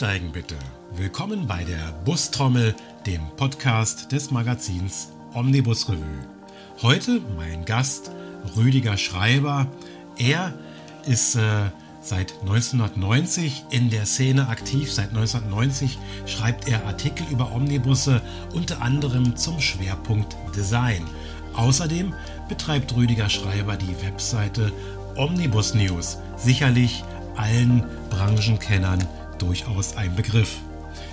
Einsteigen bitte. Willkommen bei der Bustrommel, dem Podcast des Magazins Omnibus Revue. Heute mein Gast Rüdiger Schreiber. Er ist äh, seit 1990 in der Szene aktiv. Seit 1990 schreibt er Artikel über Omnibusse, unter anderem zum Schwerpunkt Design. Außerdem betreibt Rüdiger Schreiber die Webseite Omnibus News. Sicherlich allen Branchenkennern durchaus ein Begriff.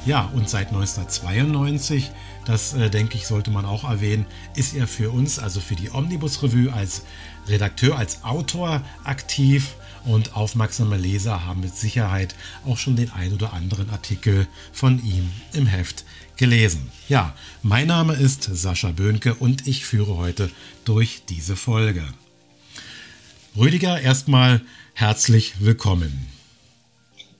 Ja, und seit 1992, das äh, denke ich, sollte man auch erwähnen, ist er für uns, also für die Omnibus Revue, als Redakteur, als Autor aktiv. Und aufmerksame Leser haben mit Sicherheit auch schon den ein oder anderen Artikel von ihm im Heft gelesen. Ja, mein Name ist Sascha Böhnke und ich führe heute durch diese Folge. Rüdiger, erstmal herzlich willkommen.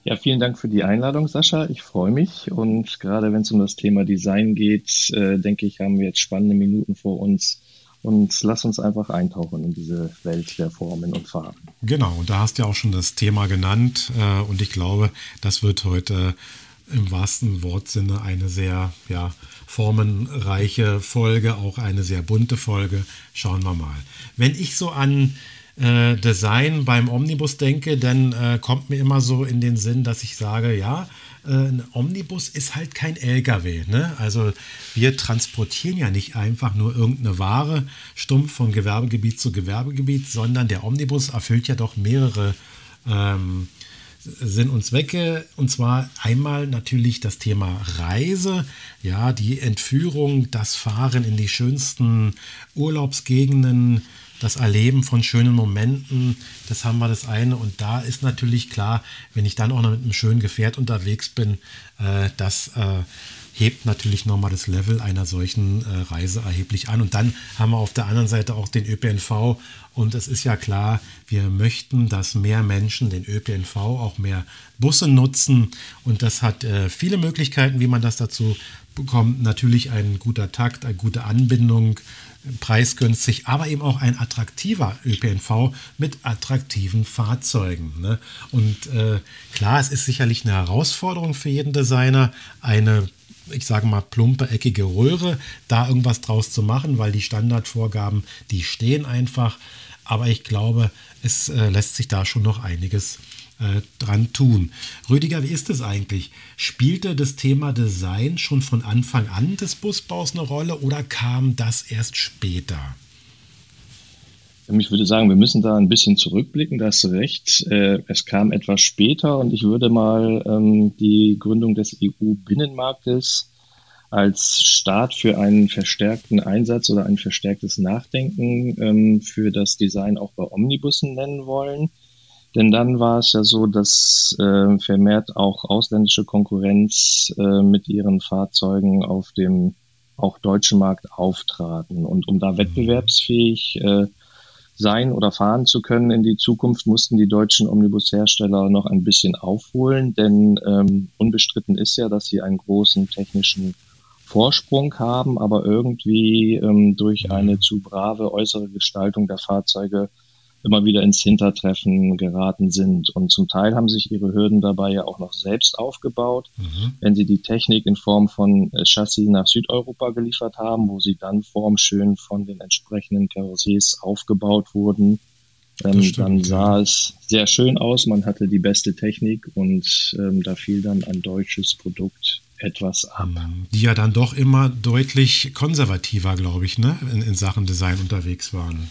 Ja, vielen Dank für die Einladung, Sascha. Ich freue mich. Und gerade wenn es um das Thema Design geht, äh, denke ich, haben wir jetzt spannende Minuten vor uns. Und lass uns einfach eintauchen in diese Welt der Formen und Farben. Genau, und da hast du ja auch schon das Thema genannt. Äh, und ich glaube, das wird heute im wahrsten Wortsinne eine sehr ja, formenreiche Folge, auch eine sehr bunte Folge. Schauen wir mal. Wenn ich so an äh, Design beim Omnibus denke, dann äh, kommt mir immer so in den Sinn, dass ich sage, ja, äh, ein Omnibus ist halt kein LKW. Ne? Also wir transportieren ja nicht einfach nur irgendeine Ware stumpf von Gewerbegebiet zu Gewerbegebiet, sondern der Omnibus erfüllt ja doch mehrere ähm, Sinn und Zwecke. Und zwar einmal natürlich das Thema Reise, ja, die Entführung, das Fahren in die schönsten Urlaubsgegenden das Erleben von schönen Momenten, das haben wir das eine. Und da ist natürlich klar, wenn ich dann auch noch mit einem schönen Gefährt unterwegs bin, äh, das äh, hebt natürlich nochmal das Level einer solchen äh, Reise erheblich an. Und dann haben wir auf der anderen Seite auch den ÖPNV. Und es ist ja klar, wir möchten, dass mehr Menschen den ÖPNV, auch mehr Busse nutzen. Und das hat äh, viele Möglichkeiten, wie man das dazu bekommt. Natürlich ein guter Takt, eine gute Anbindung, preisgünstig, aber eben auch ein attraktiver ÖPNV mit attraktiven Fahrzeugen. Ne? Und äh, klar, es ist sicherlich eine Herausforderung für jeden Designer, eine ich sage mal, plumpe, eckige Röhre, da irgendwas draus zu machen, weil die Standardvorgaben, die stehen einfach. Aber ich glaube, es äh, lässt sich da schon noch einiges äh, dran tun. Rüdiger, wie ist es eigentlich? Spielte das Thema Design schon von Anfang an des Busbaus eine Rolle oder kam das erst später? Ich würde sagen, wir müssen da ein bisschen zurückblicken, da hast du recht. Äh, es kam etwas später und ich würde mal ähm, die Gründung des EU-Binnenmarktes als Start für einen verstärkten Einsatz oder ein verstärktes Nachdenken ähm, für das Design auch bei Omnibussen nennen wollen. Denn dann war es ja so, dass äh, vermehrt auch ausländische Konkurrenz äh, mit ihren Fahrzeugen auf dem auch deutschen Markt auftraten. Und um da mhm. wettbewerbsfähig äh, sein oder fahren zu können in die Zukunft, mussten die deutschen Omnibushersteller noch ein bisschen aufholen, denn ähm, unbestritten ist ja, dass sie einen großen technischen Vorsprung haben, aber irgendwie ähm, durch mhm. eine zu brave äußere Gestaltung der Fahrzeuge immer wieder ins Hintertreffen geraten sind. Und zum Teil haben sich ihre Hürden dabei ja auch noch selbst aufgebaut, mhm. wenn sie die Technik in Form von äh, Chassis nach Südeuropa geliefert haben, wo sie dann formschön von den entsprechenden Karossiers aufgebaut wurden. Ähm, stimmt, dann sah ja. es sehr schön aus, man hatte die beste Technik und ähm, da fiel dann ein deutsches Produkt etwas ab. Mhm. Die ja dann doch immer deutlich konservativer, glaube ich, ne? in, in Sachen Design unterwegs waren.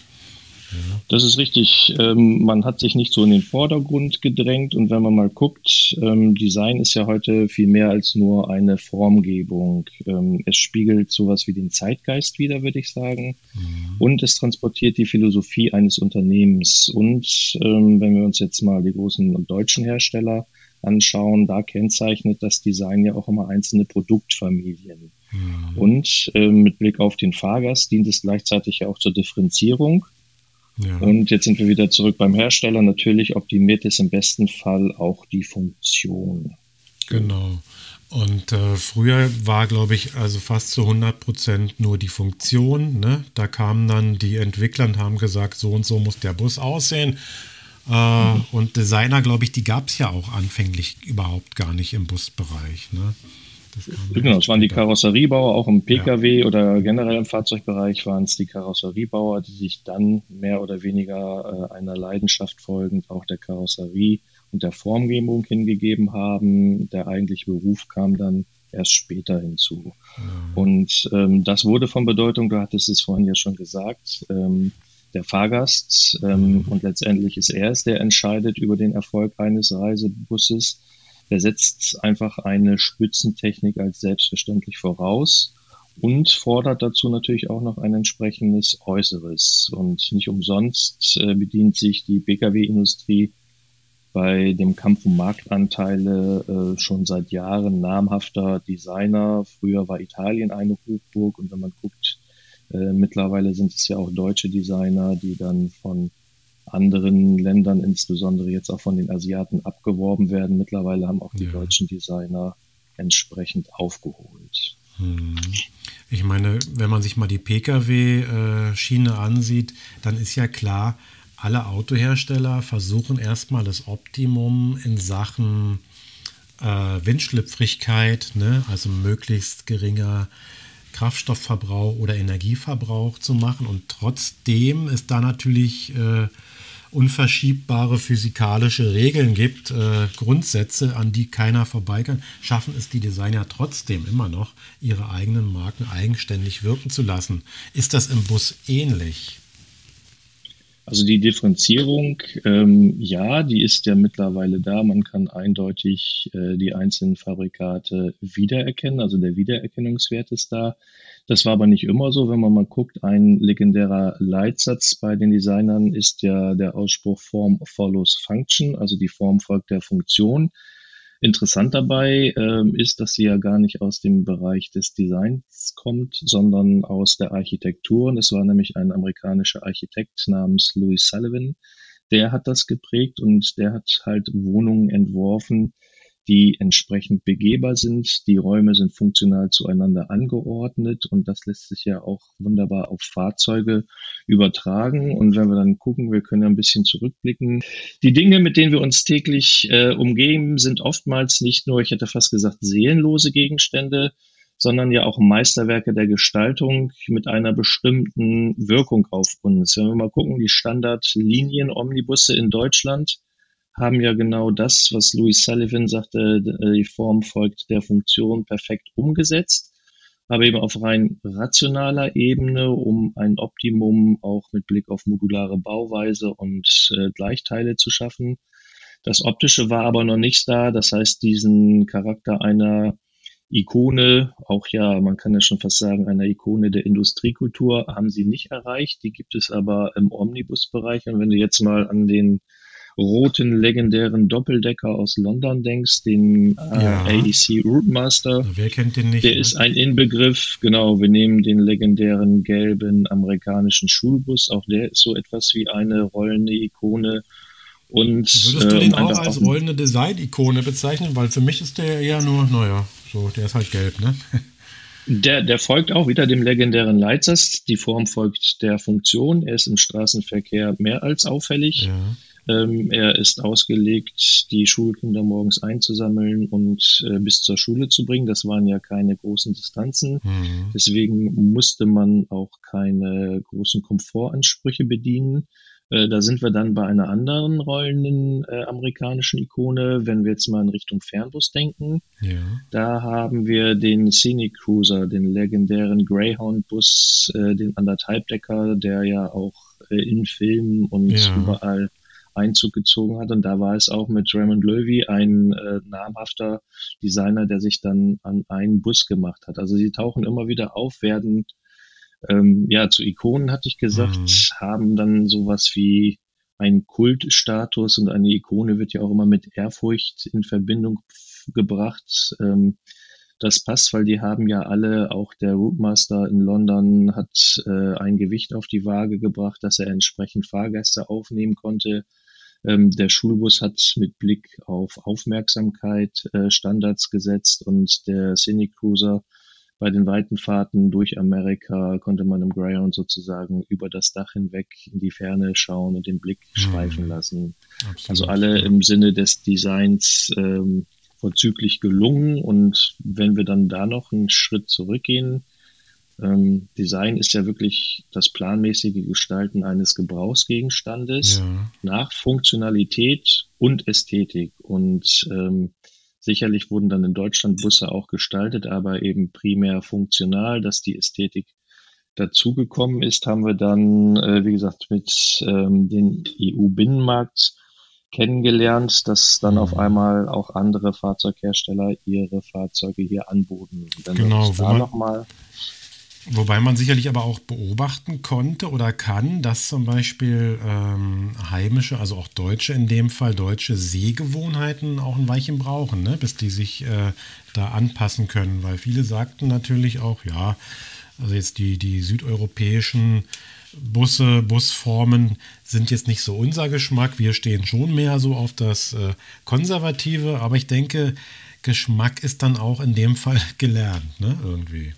Das ist richtig. Ähm, man hat sich nicht so in den Vordergrund gedrängt und wenn man mal guckt, ähm, Design ist ja heute viel mehr als nur eine Formgebung. Ähm, es spiegelt sowas wie den Zeitgeist wider, würde ich sagen. Mhm. Und es transportiert die Philosophie eines Unternehmens. Und ähm, wenn wir uns jetzt mal die großen deutschen Hersteller anschauen, da kennzeichnet das Design ja auch immer einzelne Produktfamilien. Mhm. Und äh, mit Blick auf den Fahrgast dient es gleichzeitig ja auch zur Differenzierung. Ja. Und jetzt sind wir wieder zurück beim Hersteller. Natürlich optimiert es im besten Fall auch die Funktion. Genau. Und äh, früher war, glaube ich, also fast zu 100 Prozent nur die Funktion. Ne? Da kamen dann die Entwickler und haben gesagt, so und so muss der Bus aussehen. Äh, mhm. Und Designer, glaube ich, die gab es ja auch anfänglich überhaupt gar nicht im Busbereich. Ne? Genau, es waren die Karosseriebauer, auch im Pkw ja. oder generell im Fahrzeugbereich waren es die Karosseriebauer, die sich dann mehr oder weniger äh, einer Leidenschaft folgend auch der Karosserie und der Formgebung hingegeben haben. Der eigentliche Beruf kam dann erst später hinzu. Ja. Und ähm, das wurde von Bedeutung, du hattest es vorhin ja schon gesagt, ähm, der Fahrgast ähm, mhm. und letztendlich ist er es, der entscheidet über den Erfolg eines Reisebusses. Der setzt einfach eine Spützentechnik als selbstverständlich voraus und fordert dazu natürlich auch noch ein entsprechendes Äußeres. Und nicht umsonst äh, bedient sich die Pkw-Industrie bei dem Kampf um Marktanteile äh, schon seit Jahren namhafter Designer. Früher war Italien eine Hochburg und wenn man guckt, äh, mittlerweile sind es ja auch deutsche Designer, die dann von anderen Ländern, insbesondere jetzt auch von den Asiaten, abgeworben werden. Mittlerweile haben auch die ja. deutschen Designer entsprechend aufgeholt. Hm. Ich meine, wenn man sich mal die Pkw-Schiene ansieht, dann ist ja klar, alle Autohersteller versuchen erstmal das Optimum in Sachen äh, Windschlüpfrigkeit, ne? also möglichst geringer Kraftstoffverbrauch oder Energieverbrauch zu machen. Und trotzdem ist da natürlich äh, unverschiebbare physikalische Regeln gibt, äh, Grundsätze, an die keiner vorbei kann, schaffen es die Designer trotzdem immer noch, ihre eigenen Marken eigenständig wirken zu lassen. Ist das im Bus ähnlich? Also die Differenzierung, ähm, ja, die ist ja mittlerweile da. Man kann eindeutig äh, die einzelnen Fabrikate wiedererkennen. Also der Wiedererkennungswert ist da. Das war aber nicht immer so. Wenn man mal guckt, ein legendärer Leitsatz bei den Designern ist ja der Ausspruch Form follows Function, also die Form folgt der Funktion. Interessant dabei ähm, ist, dass sie ja gar nicht aus dem Bereich des Designs kommt, sondern aus der Architektur. Und es war nämlich ein amerikanischer Architekt namens Louis Sullivan, der hat das geprägt und der hat halt Wohnungen entworfen, die entsprechend begehbar sind. Die Räume sind funktional zueinander angeordnet und das lässt sich ja auch wunderbar auf Fahrzeuge übertragen. Und wenn wir dann gucken, wir können ja ein bisschen zurückblicken. Die Dinge, mit denen wir uns täglich äh, umgeben, sind oftmals nicht nur, ich hätte fast gesagt, seelenlose Gegenstände, sondern ja auch Meisterwerke der Gestaltung mit einer bestimmten Wirkung auf uns. Wenn wir mal gucken, die Standardlinien-Omnibusse in Deutschland, haben ja genau das, was Louis Sullivan sagte, die Form folgt der Funktion perfekt umgesetzt, aber eben auf rein rationaler Ebene, um ein Optimum auch mit Blick auf modulare Bauweise und äh, Gleichteile zu schaffen. Das Optische war aber noch nicht da, das heißt, diesen Charakter einer Ikone, auch ja, man kann ja schon fast sagen, einer Ikone der Industriekultur haben sie nicht erreicht. Die gibt es aber im Omnibus-Bereich. Und wenn du jetzt mal an den roten legendären Doppeldecker aus London denkst, den äh, ja. AEC Rootmaster. Wer kennt den nicht? Der ne? ist ein Inbegriff, genau. Wir nehmen den legendären gelben amerikanischen Schulbus. Auch der ist so etwas wie eine rollende Ikone. Und, Würdest du den ähm, auch als rollende Design-Ikone bezeichnen? Weil für mich ist der eher nur, naja, so, der ist halt gelb, ne? Der, der folgt auch wieder dem legendären Leitsatz. Die Form folgt der Funktion. Er ist im Straßenverkehr mehr als auffällig. Ja. Ähm, er ist ausgelegt, die Schulkinder morgens einzusammeln und äh, bis zur Schule zu bringen. Das waren ja keine großen Distanzen. Mhm. Deswegen musste man auch keine großen Komfortansprüche bedienen. Äh, da sind wir dann bei einer anderen rollenden äh, amerikanischen Ikone, wenn wir jetzt mal in Richtung Fernbus denken. Ja. Da haben wir den Scenic Cruiser, den legendären Greyhound-Bus, äh, den Anderthalbdecker, der ja auch äh, in Filmen und ja. überall Einzug gezogen hat. Und da war es auch mit Raymond Löwy ein äh, namhafter Designer, der sich dann an einen Bus gemacht hat. Also sie tauchen immer wieder auf, werden ähm, ja zu Ikonen, hatte ich gesagt, mhm. haben dann sowas wie einen Kultstatus und eine Ikone wird ja auch immer mit Ehrfurcht in Verbindung gebracht. Ähm, das passt, weil die haben ja alle, auch der Rootmaster in London hat äh, ein Gewicht auf die Waage gebracht, dass er entsprechend Fahrgäste aufnehmen konnte. Ähm, der Schulbus hat mit Blick auf Aufmerksamkeit äh, Standards gesetzt und der Scenic Cruiser bei den weiten Fahrten durch Amerika konnte man im Greyhound sozusagen über das Dach hinweg in die Ferne schauen und den Blick mhm. schweifen lassen. Absolut, also alle im Sinne des Designs ähm, vorzüglich gelungen. Und wenn wir dann da noch einen Schritt zurückgehen, ähm, Design ist ja wirklich das planmäßige Gestalten eines Gebrauchsgegenstandes ja. nach Funktionalität und Ästhetik. Und ähm, sicherlich wurden dann in Deutschland Busse auch gestaltet, aber eben primär funktional, dass die Ästhetik dazugekommen ist, haben wir dann, äh, wie gesagt, mit ähm, dem EU-Binnenmarkt kennengelernt, dass dann auf mhm. einmal auch andere Fahrzeughersteller ihre Fahrzeuge hier anboten. genau, wo man, noch mal Wobei man sicherlich aber auch beobachten konnte oder kann, dass zum Beispiel ähm, heimische, also auch Deutsche in dem Fall, deutsche Sehgewohnheiten auch ein Weilchen brauchen, ne? bis die sich äh, da anpassen können. Weil viele sagten natürlich auch, ja, also jetzt die, die südeuropäischen Busse, Busformen sind jetzt nicht so unser Geschmack. Wir stehen schon mehr so auf das äh, Konservative, aber ich denke, Geschmack ist dann auch in dem Fall gelernt, ne? Irgendwie.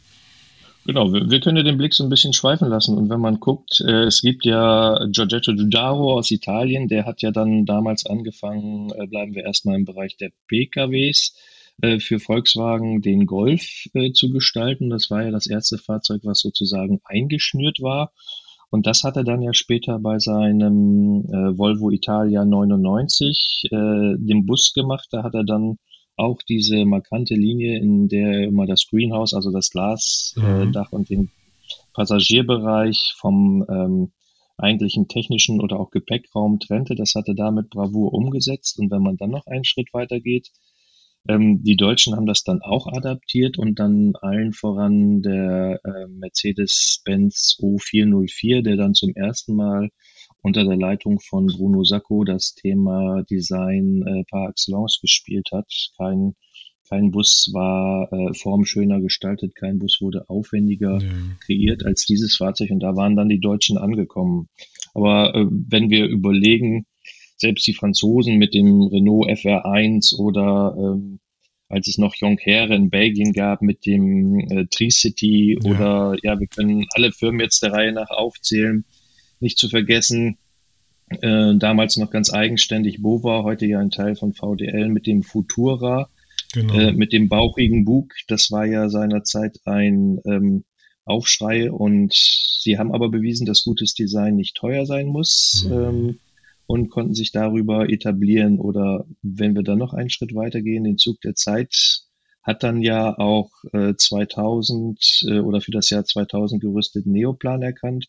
Genau, wir, können ja den Blick so ein bisschen schweifen lassen. Und wenn man guckt, äh, es gibt ja Giorgetto Giugiaro aus Italien, der hat ja dann damals angefangen, äh, bleiben wir erstmal im Bereich der PKWs, äh, für Volkswagen den Golf zu gestalten. Das war ja das erste Fahrzeug, was sozusagen eingeschnürt war. Und das hat er dann ja später bei seinem Volvo Italia 99, äh, dem Bus gemacht. Da hat er dann auch diese markante Linie, in der immer das Greenhouse, also das Glasdach mhm. und den Passagierbereich vom ähm, eigentlichen technischen oder auch Gepäckraum trennte. Das hatte da mit Bravour umgesetzt. Und wenn man dann noch einen Schritt weiter geht, ähm, die Deutschen haben das dann auch adaptiert und dann allen voran der äh, Mercedes-Benz O404, der dann zum ersten Mal unter der Leitung von Bruno Sacco das Thema Design äh, par excellence gespielt hat. Kein, kein Bus war äh, formschöner gestaltet, kein Bus wurde aufwendiger ja. kreiert als dieses Fahrzeug und da waren dann die Deutschen angekommen. Aber äh, wenn wir überlegen, selbst die Franzosen mit dem Renault FR1 oder ähm, als es noch Jonquere in Belgien gab mit dem äh, Tri-City ja. oder ja, wir können alle Firmen jetzt der Reihe nach aufzählen. Nicht zu vergessen, äh, damals noch ganz eigenständig Bova, heute ja ein Teil von VDL mit dem Futura, genau. äh, mit dem bauchigen Bug. Das war ja seinerzeit ein ähm, Aufschrei und sie haben aber bewiesen, dass gutes Design nicht teuer sein muss. Mhm. Ähm, und konnten sich darüber etablieren. Oder wenn wir dann noch einen Schritt weitergehen, den Zug der Zeit hat dann ja auch äh, 2000 äh, oder für das Jahr 2000 gerüstet Neoplan erkannt,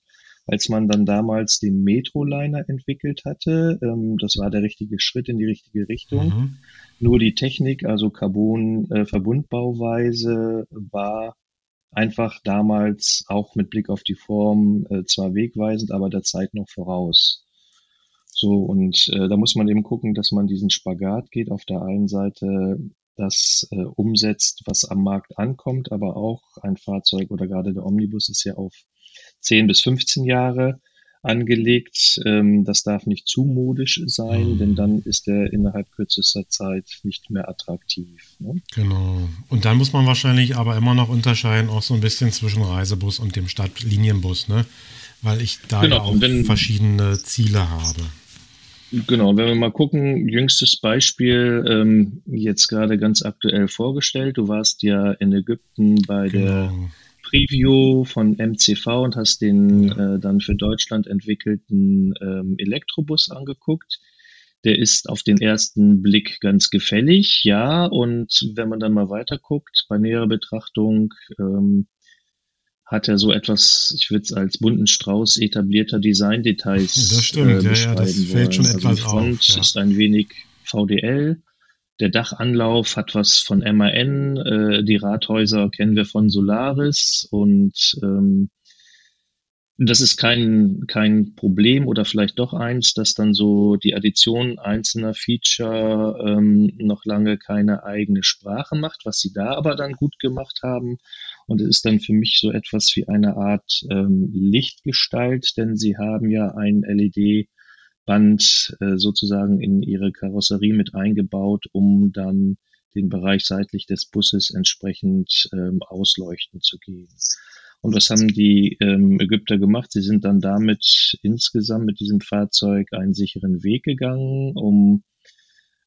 als man dann damals den Metroliner entwickelt hatte. Ähm, das war der richtige Schritt in die richtige Richtung. Mhm. Nur die Technik, also Carbon-Verbundbauweise, äh, war einfach damals auch mit Blick auf die Form äh, zwar wegweisend, aber der Zeit noch voraus. So, und äh, da muss man eben gucken, dass man diesen Spagat geht. Auf der einen Seite das äh, umsetzt, was am Markt ankommt, aber auch ein Fahrzeug oder gerade der Omnibus ist ja auf 10 bis 15 Jahre angelegt. Ähm, das darf nicht zu modisch sein, mhm. denn dann ist er innerhalb kürzester Zeit nicht mehr attraktiv. Ne? Genau. Und dann muss man wahrscheinlich aber immer noch unterscheiden, auch so ein bisschen zwischen Reisebus und dem Stadtlinienbus, ne? Weil ich da genau. ja auch wenn, verschiedene Ziele habe. Genau, wenn wir mal gucken, jüngstes Beispiel ähm, jetzt gerade ganz aktuell vorgestellt. Du warst ja in Ägypten bei genau. der Preview von MCV und hast den ja. äh, dann für Deutschland entwickelten ähm, Elektrobus angeguckt. Der ist auf den ersten Blick ganz gefällig, ja. Und wenn man dann mal weiter guckt, bei näherer Betrachtung ähm, hat er so etwas, ich würde es als bunten Strauß etablierter Design-Details Das stimmt, äh, ja, ja, das fällt schon also etwas die Front auf. Ja. ist ein wenig VDL. Der Dachanlauf hat was von MAN. Äh, die Rathäuser kennen wir von Solaris und ähm, das ist kein, kein Problem oder vielleicht doch eins, dass dann so die Addition einzelner Feature ähm, noch lange keine eigene Sprache macht, was sie da aber dann gut gemacht haben. Und es ist dann für mich so etwas wie eine Art ähm, Lichtgestalt, denn sie haben ja ein LED-Band äh, sozusagen in ihre Karosserie mit eingebaut, um dann den Bereich seitlich des Busses entsprechend ähm, ausleuchten zu gehen. Und was haben die ähm, Ägypter gemacht? Sie sind dann damit insgesamt mit diesem Fahrzeug einen sicheren Weg gegangen, um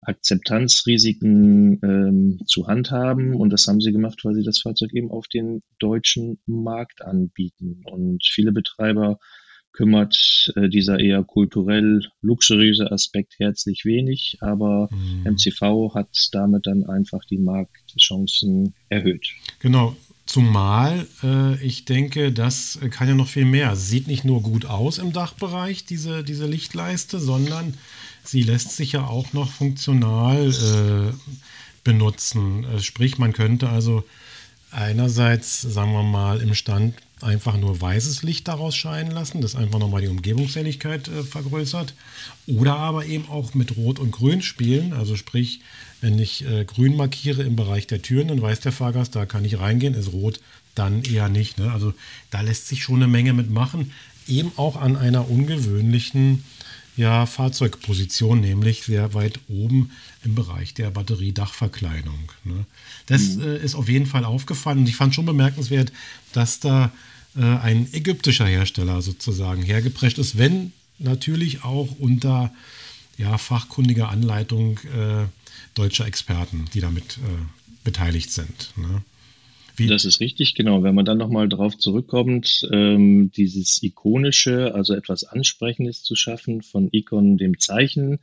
Akzeptanzrisiken ähm, zu handhaben. Und das haben sie gemacht, weil sie das Fahrzeug eben auf den deutschen Markt anbieten. Und viele Betreiber kümmert äh, dieser eher kulturell luxuriöse Aspekt herzlich wenig, aber mhm. MCV hat damit dann einfach die Marktchancen erhöht. Genau, Zumal äh, ich denke, das kann ja noch viel mehr. Sie sieht nicht nur gut aus im Dachbereich, diese, diese Lichtleiste, sondern sie lässt sich ja auch noch funktional äh, benutzen. Äh, sprich, man könnte also einerseits, sagen wir mal, im Stand einfach nur weißes Licht daraus scheinen lassen, das einfach nochmal die Umgebungshelligkeit äh, vergrößert. Oder aber eben auch mit Rot und Grün spielen. Also sprich, wenn ich äh, grün markiere im Bereich der Türen, dann weiß der Fahrgast, da kann ich reingehen, ist rot, dann eher nicht. Ne? Also da lässt sich schon eine Menge mitmachen. Eben auch an einer ungewöhnlichen ja, Fahrzeugposition, nämlich sehr weit oben im Bereich der Batteriedachverkleidung. Ne? Das mhm. äh, ist auf jeden Fall aufgefallen und ich fand schon bemerkenswert, dass da äh, ein ägyptischer Hersteller sozusagen hergeprescht ist, wenn natürlich auch unter ja, fachkundiger Anleitung äh, deutscher Experten, die damit äh, beteiligt sind. Ne? Wie? Das ist richtig, genau. Wenn man dann nochmal drauf zurückkommt, ähm, dieses ikonische, also etwas Ansprechendes zu schaffen von Ikon, dem Zeichen,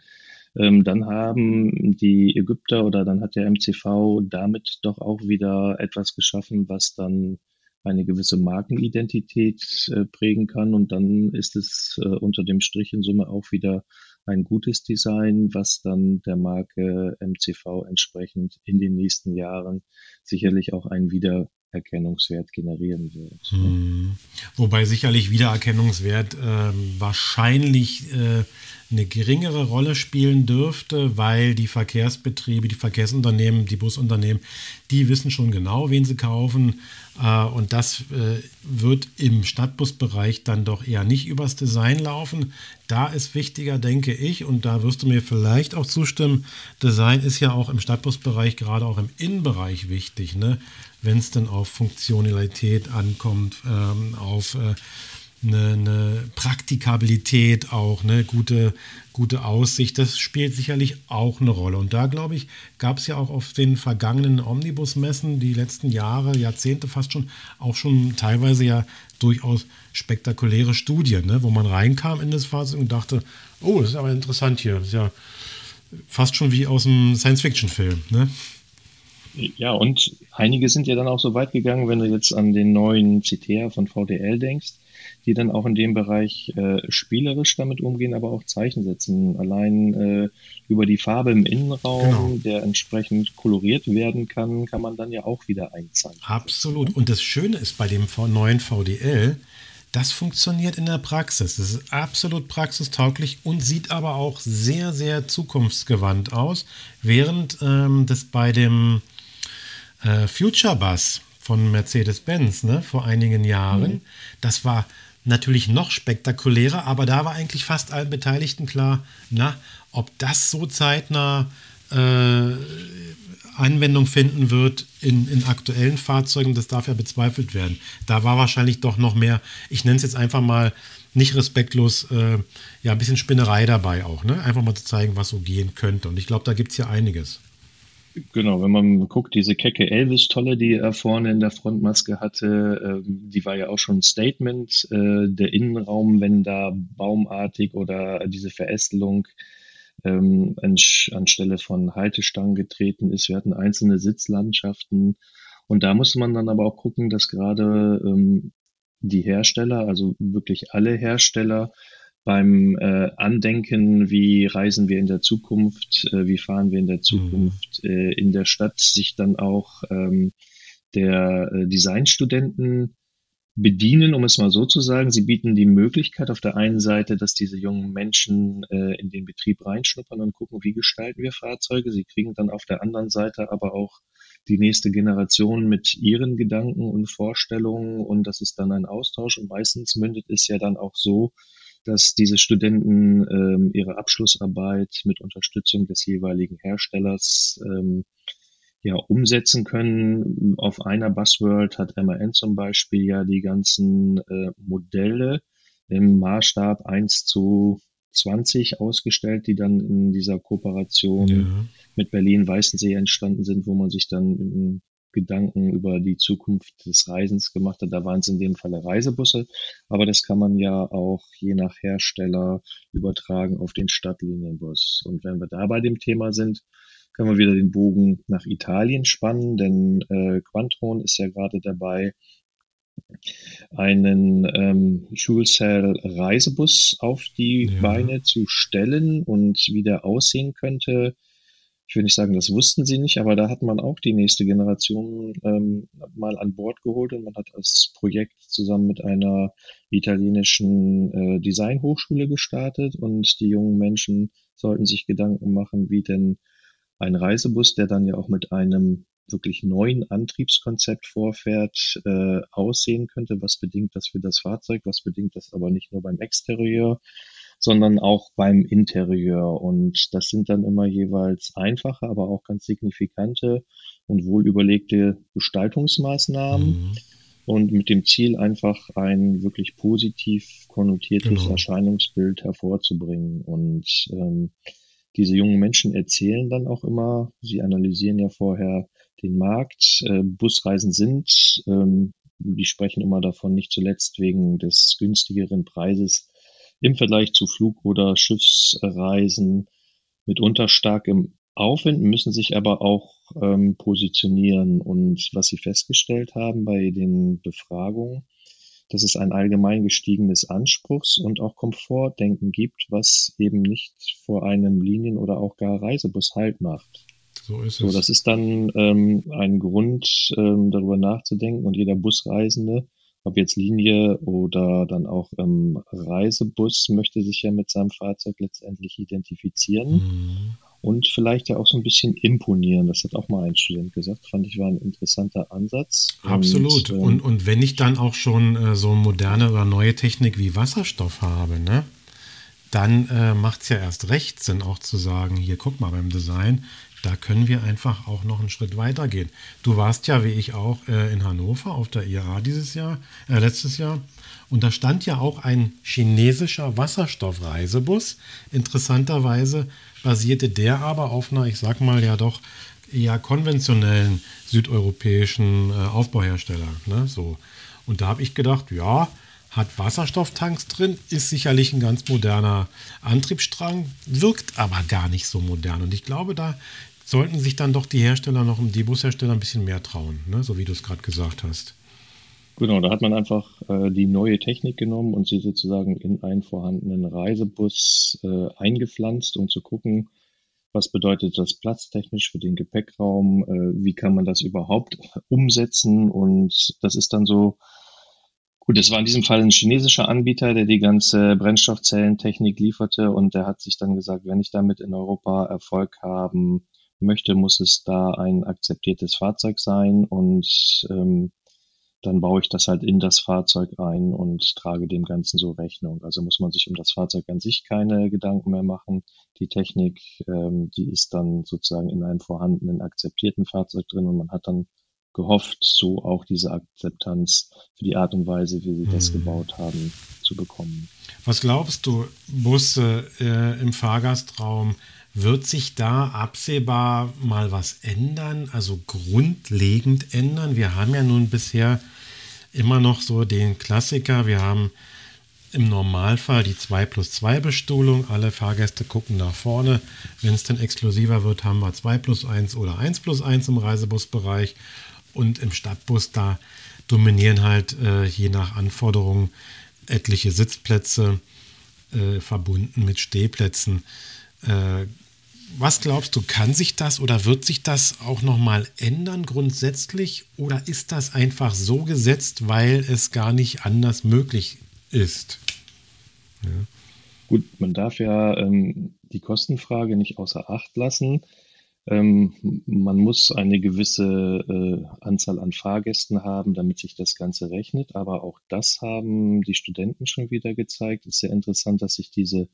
ähm, dann haben die Ägypter oder dann hat der MCV damit doch auch wieder etwas geschaffen, was dann eine gewisse Markenidentität äh, prägen kann. Und dann ist es äh, unter dem Strich in Summe auch wieder ein gutes Design, was dann der Marke MCV entsprechend in den nächsten Jahren sicherlich auch einen Wiedererkennungswert generieren wird. Hm. Wobei sicherlich Wiedererkennungswert äh, wahrscheinlich äh, eine geringere Rolle spielen dürfte, weil die Verkehrsbetriebe, die Verkehrsunternehmen, die Busunternehmen, die wissen schon genau, wen sie kaufen. Äh, und das äh, wird im Stadtbusbereich dann doch eher nicht übers Design laufen. Da ist wichtiger, denke ich, und da wirst du mir vielleicht auch zustimmen, Design ist ja auch im Stadtbusbereich, gerade auch im Innenbereich wichtig, ne? Wenn es dann auf Funktionalität ankommt, ähm, auf äh, eine, eine Praktikabilität auch, eine gute, gute Aussicht. Das spielt sicherlich auch eine Rolle. Und da, glaube ich, gab es ja auch auf den vergangenen Omnibus-Messen die letzten Jahre, Jahrzehnte fast schon, auch schon teilweise ja durchaus spektakuläre Studien, ne? wo man reinkam in das Fahrzeug und dachte, oh, das ist aber interessant hier. Das ist ja fast schon wie aus einem Science-Fiction-Film. Ne? Ja, und einige sind ja dann auch so weit gegangen, wenn du jetzt an den neuen CTA von VDL denkst, die dann auch in dem Bereich äh, spielerisch damit umgehen, aber auch Zeichen setzen. Allein äh, über die Farbe im Innenraum, genau. der entsprechend koloriert werden kann, kann man dann ja auch wieder einzeichnen. Absolut. Und das Schöne ist bei dem neuen VDL, das funktioniert in der Praxis. Das ist absolut praxistauglich und sieht aber auch sehr, sehr zukunftsgewandt aus, während ähm, das bei dem äh, Future Bus von Mercedes-Benz ne, vor einigen Jahren, mhm. das war natürlich noch spektakulärer, aber da war eigentlich fast allen Beteiligten klar, na, ob das so zeitnah äh, Anwendung finden wird in, in aktuellen Fahrzeugen, das darf ja bezweifelt werden. Da war wahrscheinlich doch noch mehr, ich nenne es jetzt einfach mal nicht respektlos, äh, ja, ein bisschen Spinnerei dabei auch, ne? Einfach mal zu zeigen, was so gehen könnte. Und ich glaube, da gibt es ja einiges. Genau, wenn man guckt, diese kecke Elvis-Tolle, die er vorne in der Frontmaske hatte, ähm, die war ja auch schon ein Statement. Äh, der Innenraum, wenn da baumartig oder diese Verästelung ähm, an, anstelle von Haltestangen getreten ist. Wir hatten einzelne Sitzlandschaften. Und da musste man dann aber auch gucken, dass gerade ähm, die Hersteller, also wirklich alle Hersteller, beim äh, Andenken, wie reisen wir in der Zukunft, äh, wie fahren wir in der mhm. Zukunft äh, in der Stadt, sich dann auch ähm, der äh, Designstudenten bedienen, um es mal so zu sagen. Sie bieten die Möglichkeit auf der einen Seite, dass diese jungen Menschen äh, in den Betrieb reinschnuppern und gucken, wie gestalten wir Fahrzeuge. Sie kriegen dann auf der anderen Seite aber auch die nächste Generation mit ihren Gedanken und Vorstellungen und das ist dann ein Austausch und meistens mündet es ja dann auch so, dass diese Studenten ähm, ihre Abschlussarbeit mit Unterstützung des jeweiligen Herstellers ähm, ja umsetzen können. Auf einer Buzzworld hat MAN zum Beispiel ja die ganzen äh, Modelle im Maßstab 1 zu 20 ausgestellt, die dann in dieser Kooperation ja. mit Berlin-Weißensee entstanden sind, wo man sich dann Gedanken über die Zukunft des Reisens gemacht hat. Da waren es in dem Falle Reisebusse, aber das kann man ja auch je nach Hersteller übertragen auf den Stadtlinienbus. Und wenn wir da bei dem Thema sind, können wir wieder den Bogen nach Italien spannen, denn äh, Quantron ist ja gerade dabei, einen ähm, Fuel Cell Reisebus auf die ja. Beine zu stellen und wie der aussehen könnte. Ich will nicht sagen, das wussten sie nicht, aber da hat man auch die nächste Generation ähm, mal an Bord geholt und man hat das Projekt zusammen mit einer italienischen äh, Designhochschule gestartet und die jungen Menschen sollten sich Gedanken machen, wie denn ein Reisebus, der dann ja auch mit einem wirklich neuen Antriebskonzept vorfährt, äh, aussehen könnte. Was bedingt das für das Fahrzeug? Was bedingt das aber nicht nur beim Exterieur, sondern auch beim Interieur? Und das sind dann immer jeweils einfache, aber auch ganz signifikante und wohl überlegte Gestaltungsmaßnahmen. Mhm. Und mit dem Ziel einfach ein wirklich positiv konnotiertes genau. Erscheinungsbild hervorzubringen. Und ähm, diese jungen Menschen erzählen dann auch immer, sie analysieren ja vorher den Markt. Äh, Busreisen sind, ähm, die sprechen immer davon, nicht zuletzt wegen des günstigeren Preises im Vergleich zu Flug- oder Schiffsreisen mitunter stark im Aufwind, müssen sich aber auch ähm, positionieren. Und was sie festgestellt haben bei den Befragungen, dass es ein allgemein gestiegenes Anspruchs- und auch Komfortdenken gibt, was eben nicht vor einem Linien- oder auch gar Reisebus Halt macht. So ist es. So, das ist dann ähm, ein Grund, ähm, darüber nachzudenken und jeder Busreisende, ob jetzt Linie oder dann auch ähm, Reisebus, möchte sich ja mit seinem Fahrzeug letztendlich identifizieren. Mhm und vielleicht ja auch so ein bisschen imponieren. Das hat auch mal ein Student gesagt, fand ich war ein interessanter Ansatz. Absolut. Und, ähm, und, und wenn ich dann auch schon äh, so moderne oder neue Technik wie Wasserstoff habe, ne, dann äh, macht es ja erst recht Sinn, auch zu sagen, hier guck mal beim Design, da können wir einfach auch noch einen Schritt weiter gehen. Du warst ja, wie ich auch, äh, in Hannover auf der IAA dieses Jahr, äh, letztes Jahr. Und da stand ja auch ein chinesischer Wasserstoffreisebus. Interessanterweise basierte der aber auf einer, ich sag mal ja doch eher konventionellen südeuropäischen äh, Aufbauhersteller. Ne? So. Und da habe ich gedacht, ja, hat Wasserstofftanks drin, ist sicherlich ein ganz moderner Antriebsstrang, wirkt aber gar nicht so modern. Und ich glaube, da sollten sich dann doch die Hersteller noch, die Bushersteller ein bisschen mehr trauen, ne? so wie du es gerade gesagt hast. Genau, da hat man einfach äh, die neue Technik genommen und sie sozusagen in einen vorhandenen Reisebus äh, eingepflanzt, um zu gucken, was bedeutet das platztechnisch für den Gepäckraum, äh, wie kann man das überhaupt umsetzen und das ist dann so, gut, es war in diesem Fall ein chinesischer Anbieter, der die ganze Brennstoffzellentechnik lieferte und der hat sich dann gesagt, wenn ich damit in Europa Erfolg haben möchte, muss es da ein akzeptiertes Fahrzeug sein und ähm, dann baue ich das halt in das Fahrzeug ein und trage dem Ganzen so Rechnung. Also muss man sich um das Fahrzeug an sich keine Gedanken mehr machen. Die Technik, ähm, die ist dann sozusagen in einem vorhandenen, akzeptierten Fahrzeug drin und man hat dann gehofft, so auch diese Akzeptanz für die Art und Weise, wie sie das hm. gebaut haben, zu bekommen. Was glaubst du, Busse äh, im Fahrgastraum, wird sich da absehbar mal was ändern, also grundlegend ändern? Wir haben ja nun bisher immer noch so den Klassiker, wir haben im Normalfall die 2 plus 2 Bestuhlung. Alle Fahrgäste gucken nach vorne. Wenn es dann exklusiver wird, haben wir 2 plus 1 oder 1 plus 1 im Reisebusbereich. Und im Stadtbus, da dominieren halt äh, je nach Anforderungen etliche Sitzplätze äh, verbunden mit Stehplätzen. Äh, was glaubst du, kann sich das oder wird sich das auch nochmal ändern grundsätzlich oder ist das einfach so gesetzt, weil es gar nicht anders möglich ist? Ja. Gut, man darf ja ähm, die Kostenfrage nicht außer Acht lassen. Ähm, man muss eine gewisse äh, Anzahl an Fahrgästen haben, damit sich das Ganze rechnet. Aber auch das haben die Studenten schon wieder gezeigt. Es ist sehr interessant, dass sich diese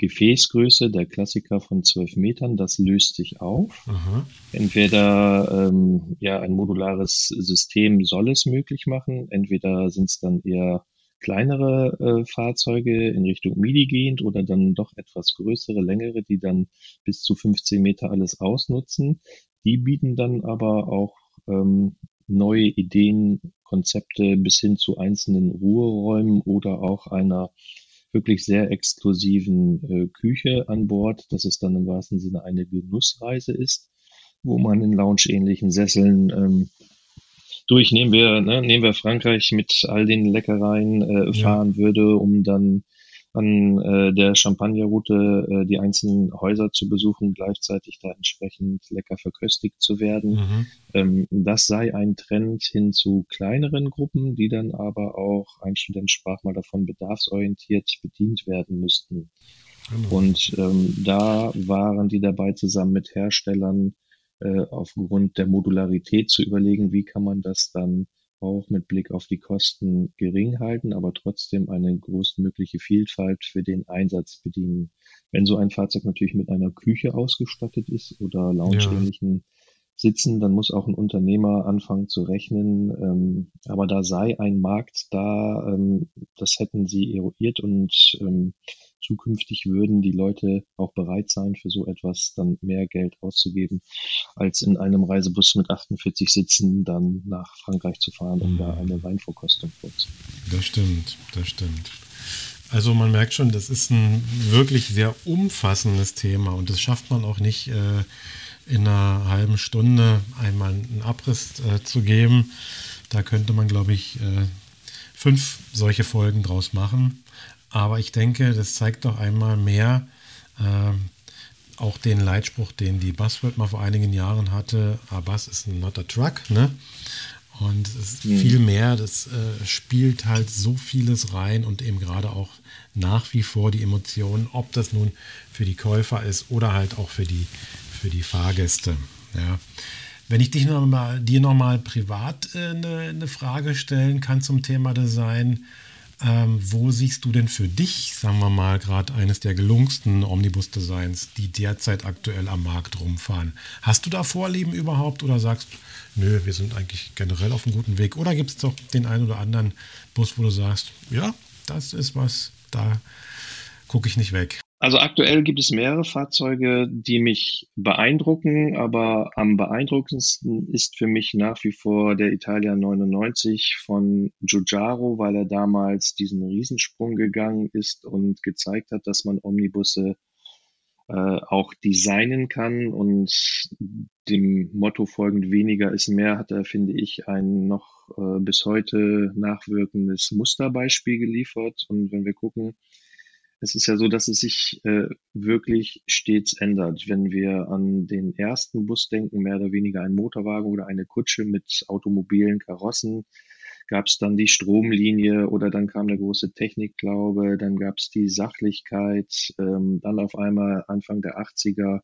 Gefäßgröße, der Klassiker von 12 Metern, das löst sich auf. Aha. Entweder ähm, ja, ein modulares System soll es möglich machen, entweder sind es dann eher kleinere äh, Fahrzeuge in Richtung MIDI gehend oder dann doch etwas größere, längere, die dann bis zu 15 Meter alles ausnutzen. Die bieten dann aber auch ähm, neue Ideen, Konzepte bis hin zu einzelnen Ruheräumen oder auch einer wirklich sehr exklusiven äh, Küche an Bord, dass es dann im wahrsten Sinne eine Genussreise ist, wo man in lounge-ähnlichen Sesseln ähm, durch, nehmen wir, ne, nehmen wir Frankreich mit all den Leckereien äh, fahren ja. würde, um dann an äh, der Champagnerroute äh, die einzelnen Häuser zu besuchen, gleichzeitig da entsprechend lecker verköstigt zu werden. Mhm. Ähm, das sei ein Trend hin zu kleineren Gruppen, die dann aber auch, ein Student sprach mal davon, bedarfsorientiert bedient werden müssten. Mhm. Und ähm, da waren die dabei zusammen mit Herstellern äh, aufgrund der Modularität zu überlegen, wie kann man das dann auch mit Blick auf die Kosten gering halten, aber trotzdem eine größtmögliche Vielfalt für den Einsatz bedienen. Wenn so ein Fahrzeug natürlich mit einer Küche ausgestattet ist oder lounge-ähnlichen ja. Sitzen, dann muss auch ein Unternehmer anfangen zu rechnen. Ähm, aber da sei ein Markt da, ähm, das hätten sie eruiert und ähm, zukünftig würden die Leute auch bereit sein, für so etwas dann mehr Geld auszugeben, als in einem Reisebus mit 48 Sitzen dann nach Frankreich zu fahren, um mhm. da eine Weinvorkostung vorzunehmen. Das stimmt, das stimmt. Also man merkt schon, das ist ein wirklich sehr umfassendes Thema und das schafft man auch nicht äh, in einer halben Stunde einmal einen Abriss äh, zu geben. Da könnte man, glaube ich, äh, fünf solche Folgen draus machen. Aber ich denke, das zeigt doch einmal mehr äh, auch den Leitspruch, den die Buzzword mal vor einigen Jahren hatte. A Bus ist not a truck, ne? Und es ist mhm. viel mehr, das äh, spielt halt so vieles rein und eben gerade auch nach wie vor die Emotionen, ob das nun für die Käufer ist oder halt auch für die, für die Fahrgäste. Ja. Wenn ich dich noch mal, dir nochmal privat äh, eine, eine Frage stellen kann zum Thema Design, ähm, wo siehst du denn für dich, sagen wir mal, gerade eines der gelungensten Omnibus-Designs, die derzeit aktuell am Markt rumfahren? Hast du da Vorlieben überhaupt oder sagst, nö, wir sind eigentlich generell auf einem guten Weg? Oder gibt es doch den einen oder anderen Bus, wo du sagst, ja, das ist was, da gucke ich nicht weg? Also aktuell gibt es mehrere Fahrzeuge, die mich beeindrucken, aber am beeindruckendsten ist für mich nach wie vor der Italia 99 von Giugiaro, weil er damals diesen Riesensprung gegangen ist und gezeigt hat, dass man Omnibusse äh, auch designen kann und dem Motto folgend weniger ist mehr, hat er, finde ich, ein noch äh, bis heute nachwirkendes Musterbeispiel geliefert. Und wenn wir gucken, es ist ja so, dass es sich äh, wirklich stets ändert. Wenn wir an den ersten Bus denken, mehr oder weniger ein Motorwagen oder eine Kutsche mit automobilen Karossen, gab es dann die Stromlinie oder dann kam der große Technikglaube, dann gab es die Sachlichkeit, ähm, dann auf einmal Anfang der 80er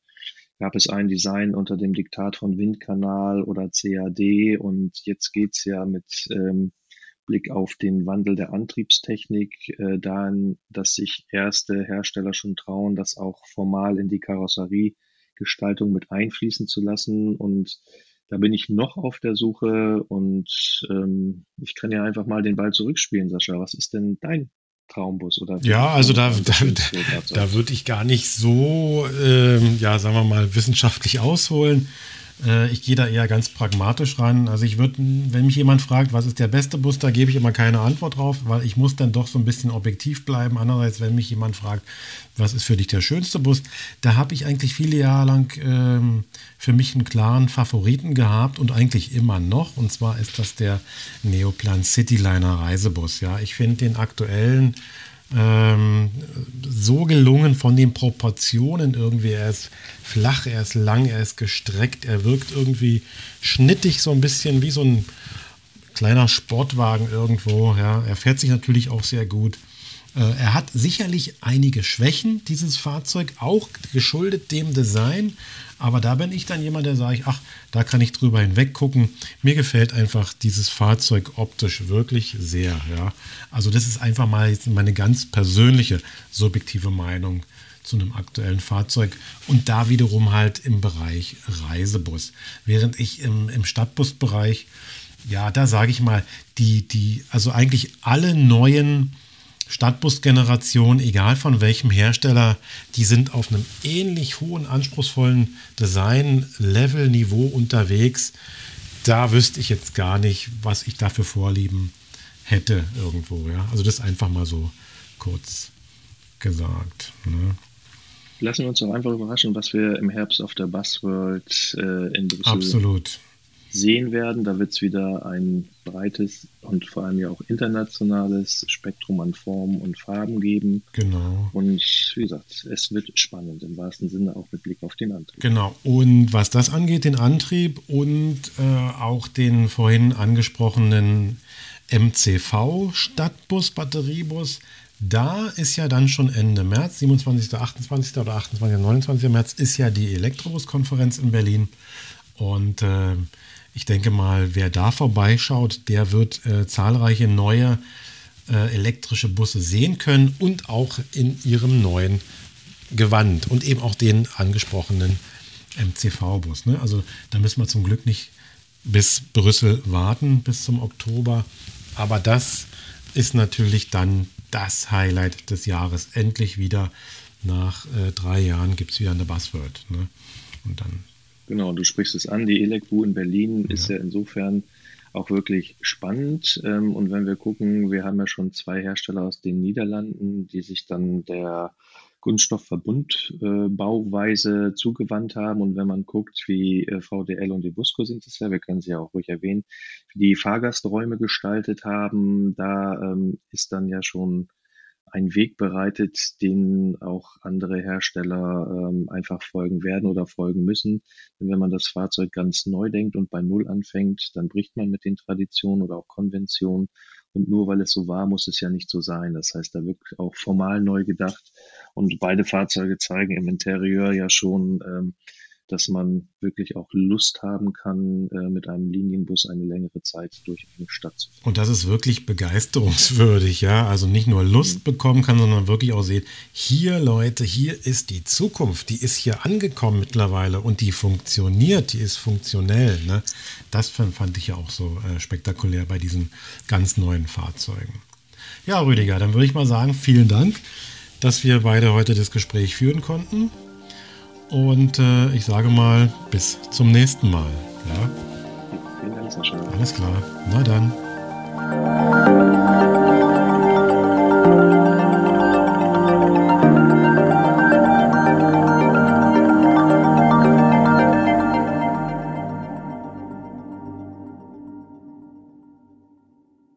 gab es ein Design unter dem Diktat von Windkanal oder CAD und jetzt geht's ja mit ähm, Blick auf den Wandel der Antriebstechnik äh, dahin, dass sich erste Hersteller schon trauen, das auch formal in die Karosseriegestaltung mit einfließen zu lassen. Und da bin ich noch auf der Suche und ähm, ich kann ja einfach mal den Ball zurückspielen, Sascha. Was ist denn dein Traumbus oder ja also da da, da würde ich gar nicht so ähm, ja sagen wir mal wissenschaftlich ausholen äh, ich gehe da eher ganz pragmatisch ran. Also ich würde, wenn mich jemand fragt, was ist der beste Bus, da gebe ich immer keine Antwort drauf, weil ich muss dann doch so ein bisschen objektiv bleiben. Andererseits, wenn mich jemand fragt, was ist für dich der schönste Bus, da habe ich eigentlich viele Jahre lang ähm, für mich einen klaren Favoriten gehabt und eigentlich immer noch. Und zwar ist das der Neoplan Cityliner Reisebus. Ja, ich finde den aktuellen ähm, so gelungen von den Proportionen irgendwie. Er ist flach, er ist lang, er ist gestreckt, er wirkt irgendwie schnittig, so ein bisschen wie so ein kleiner Sportwagen irgendwo. Ja. Er fährt sich natürlich auch sehr gut. Äh, er hat sicherlich einige Schwächen, dieses Fahrzeug, auch geschuldet dem Design. Aber da bin ich dann jemand, der sagt, ach, da kann ich drüber hinweg gucken. Mir gefällt einfach dieses Fahrzeug optisch wirklich sehr. Ja. Also das ist einfach mal meine ganz persönliche, subjektive Meinung zu einem aktuellen Fahrzeug und da wiederum halt im Bereich Reisebus. Während ich im, im Stadtbusbereich, ja, da sage ich mal, die, die, also eigentlich alle neuen Stadtbus-Generation, egal von welchem Hersteller, die sind auf einem ähnlich hohen, anspruchsvollen Design-Level-Niveau unterwegs. Da wüsste ich jetzt gar nicht, was ich dafür Vorlieben hätte irgendwo. Ja? Also das einfach mal so kurz gesagt. Ne? Lassen wir uns doch einfach überraschen, was wir im Herbst auf der Buzzworld äh, in Brüssel Absolut sehen werden. Da wird es wieder ein breites und vor allem ja auch internationales Spektrum an Formen und Farben geben. Genau. Und wie gesagt, es wird spannend im wahrsten Sinne auch mit Blick auf den Antrieb. Genau. Und was das angeht, den Antrieb und äh, auch den vorhin angesprochenen MCV Stadtbus, Batteriebus, da ist ja dann schon Ende März, 27., 28. oder 28., 29. März, ist ja die Elektrobus-Konferenz in Berlin. Und äh, ich denke mal, wer da vorbeischaut, der wird äh, zahlreiche neue äh, elektrische Busse sehen können und auch in ihrem neuen Gewand und eben auch den angesprochenen MCV-Bus. Ne? Also da müssen wir zum Glück nicht bis Brüssel warten, bis zum Oktober. Aber das ist natürlich dann das Highlight des Jahres. Endlich wieder nach äh, drei Jahren gibt es wieder eine Buzzword. Ne? Und dann Genau, du sprichst es an. Die Elecbu in Berlin ja. ist ja insofern auch wirklich spannend. Ähm, und wenn wir gucken, wir haben ja schon zwei Hersteller aus den Niederlanden, die sich dann der Kunststoffverbundbauweise zugewandt haben. Und wenn man guckt, wie äh, VDL und die Busco sind es ja, wir können sie ja auch ruhig erwähnen, die Fahrgasträume gestaltet haben, da ähm, ist dann ja schon einen Weg bereitet, den auch andere Hersteller ähm, einfach folgen werden oder folgen müssen. Denn wenn man das Fahrzeug ganz neu denkt und bei Null anfängt, dann bricht man mit den Traditionen oder auch Konventionen. Und nur weil es so war, muss es ja nicht so sein. Das heißt, da wird auch formal neu gedacht. Und beide Fahrzeuge zeigen im Interieur ja schon, ähm, dass man wirklich auch Lust haben kann, äh, mit einem Linienbus eine längere Zeit durch eine Stadt zu fahren. Und das ist wirklich begeisterungswürdig, ja. Also nicht nur Lust mhm. bekommen kann, sondern wirklich auch sehen, hier Leute, hier ist die Zukunft, die ist hier angekommen mittlerweile und die funktioniert, die ist funktionell. Ne? Das fand ich ja auch so äh, spektakulär bei diesen ganz neuen Fahrzeugen. Ja, Rüdiger, dann würde ich mal sagen, vielen Dank, dass wir beide heute das Gespräch führen konnten. Und äh, ich sage mal, bis zum nächsten Mal. Ja? Vielen Dank, Sascha. Alles klar. Na dann.